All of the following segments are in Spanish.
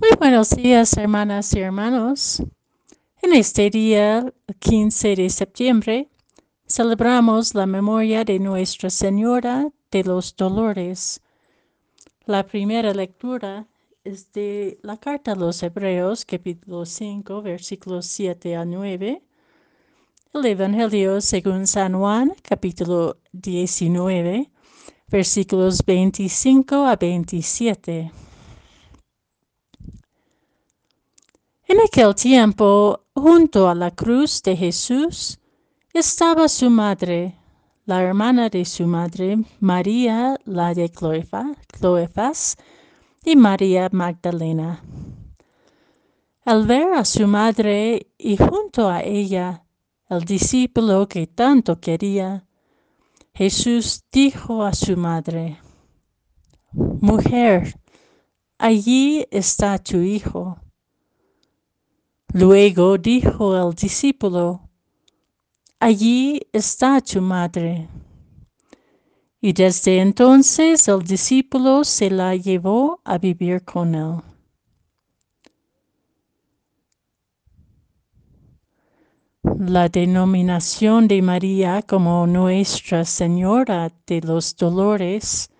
Muy buenos días, hermanas y hermanos. En este día 15 de septiembre celebramos la memoria de Nuestra Señora de los Dolores. La primera lectura es de la carta a los Hebreos, capítulo 5, versículos 7 a 9. El Evangelio según San Juan, capítulo 19, versículos 25 a 27. En aquel tiempo, junto a la cruz de Jesús, estaba su madre, la hermana de su madre, María, la de Cloefas, y María Magdalena. Al ver a su madre y junto a ella el discípulo que tanto quería, Jesús dijo a su madre, Mujer, allí está tu hijo. Luego dijo el discípulo, Allí está tu madre. Y desde entonces el discípulo se la llevó a vivir con él. La denominación de María como Nuestra Señora de los Dolores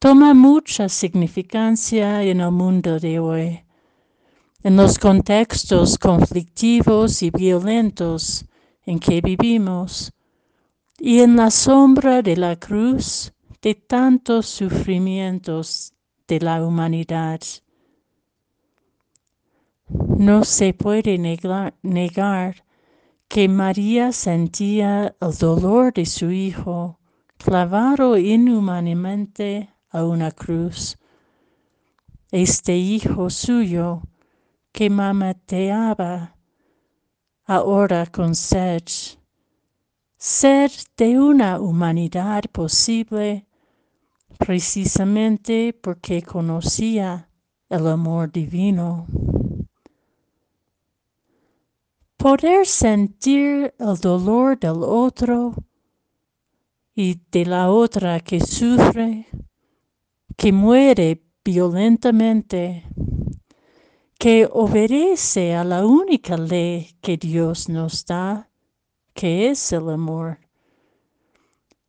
toma mucha significancia en el mundo de hoy en los contextos conflictivos y violentos en que vivimos y en la sombra de la cruz de tantos sufrimientos de la humanidad. No se puede negar, que María sentía el dolor de su hijo clavado inhumanamente a una cruz. Este hijo suyo que mamateaba ahora con sed, sed de una humanidad posible precisamente porque conocía el amor divino. Poder sentir el dolor del otro y de la otra que sufre, que muere violentamente que obedece a la única ley que Dios nos da, que es el amor.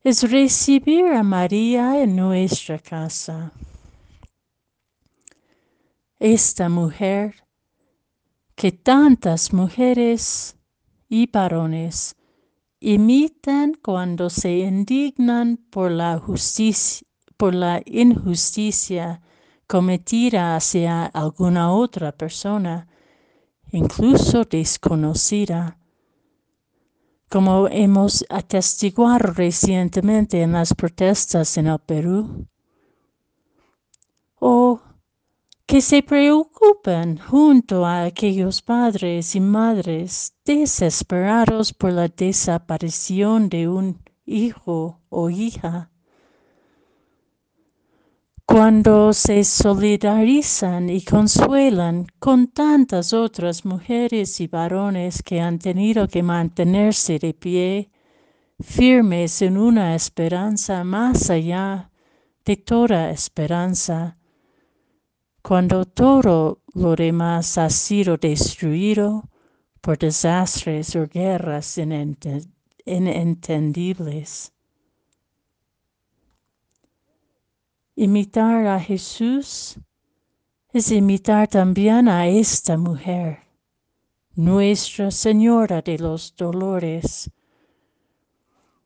Es recibir a María en nuestra casa. Esta mujer que tantas mujeres y varones imitan cuando se indignan por la justicia, por la injusticia cometida hacia alguna otra persona, incluso desconocida, como hemos atestiguado recientemente en las protestas en el Perú, o que se preocupan junto a aquellos padres y madres desesperados por la desaparición de un hijo o hija cuando se solidarizan y consuelan con tantas otras mujeres y varones que han tenido que mantenerse de pie, firmes en una esperanza más allá de toda esperanza, cuando todo lo demás ha sido destruido por desastres o guerras inentendibles. Imitar a Jesús es imitar también a esta mujer, Nuestra Señora de los Dolores,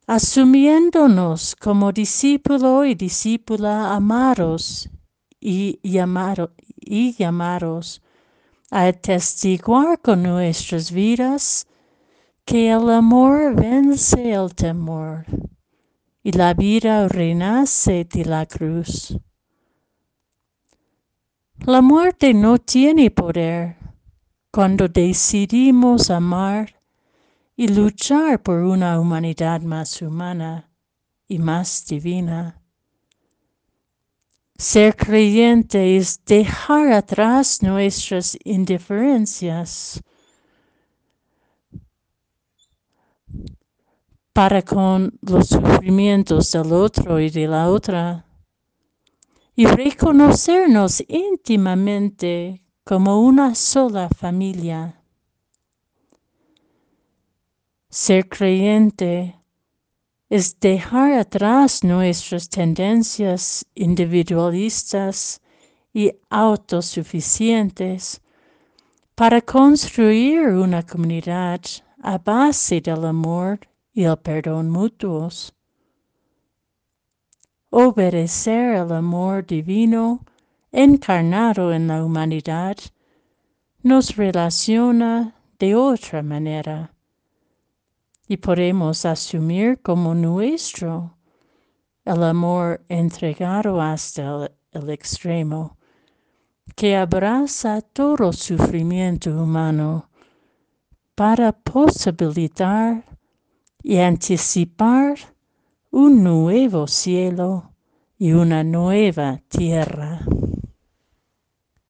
asumiéndonos como discípulo y discípula amados y, llamado, y llamados a atestiguar con nuestras vidas que el amor vence el temor y la vida renace de la cruz. La muerte no tiene poder cuando decidimos amar y luchar por una humanidad más humana y más divina. Ser creyente es dejar atrás nuestras indiferencias para con los sufrimientos del otro y de la otra y reconocernos íntimamente como una sola familia. Ser creyente es dejar atrás nuestras tendencias individualistas y autosuficientes para construir una comunidad a base del amor y el perdón mutuos. Obedecer el amor divino encarnado en la humanidad nos relaciona de otra manera y podemos asumir como nuestro el amor entregado hasta el, extremo que abraza todo sufrimiento humano para posibilitar y anticipar un nuevo cielo y una nueva tierra.